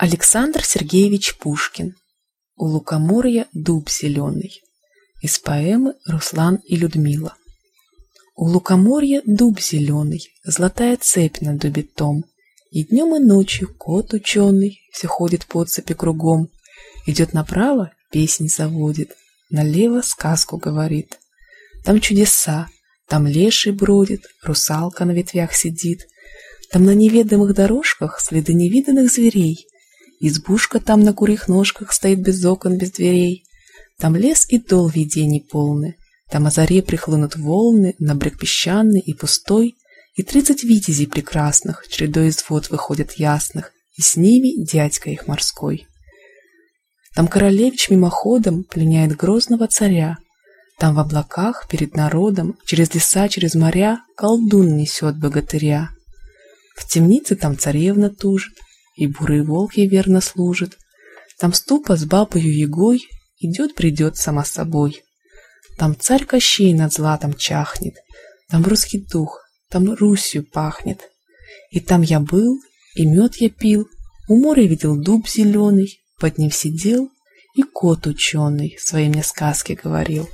Александр Сергеевич Пушкин. «У лукоморья дуб зеленый» из поэмы «Руслан и Людмила». У лукоморья дуб зеленый, золотая цепь на дубе том, И днем и ночью кот ученый все ходит по цепи кругом, Идет направо, песни заводит, налево сказку говорит. Там чудеса, там леший бродит, русалка на ветвях сидит, Там на неведомых дорожках следы невиданных зверей, Избушка там на курьих ножках стоит без окон, без дверей. Там лес и дол видений полны, Там о заре прихлынут волны На брег песчаный и пустой, И тридцать витязей прекрасных Чередой из вод выходят ясных, И с ними дядька их морской. Там королевич мимоходом Пленяет грозного царя, Там в облаках перед народом Через леса, через моря Колдун несет богатыря. В темнице там царевна тужит, и бурый волк ей верно служит. Там ступа с бабою егой идет-придет сама собой. Там царь Кощей над златом чахнет, там русский дух, там Русью пахнет. И там я был, и мед я пил, у моря видел дуб зеленый, под ним сидел, и кот ученый свои мне сказки говорил.